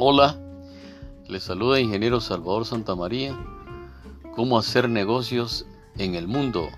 Hola, les saluda Ingeniero Salvador Santamaría. ¿Cómo hacer negocios en el mundo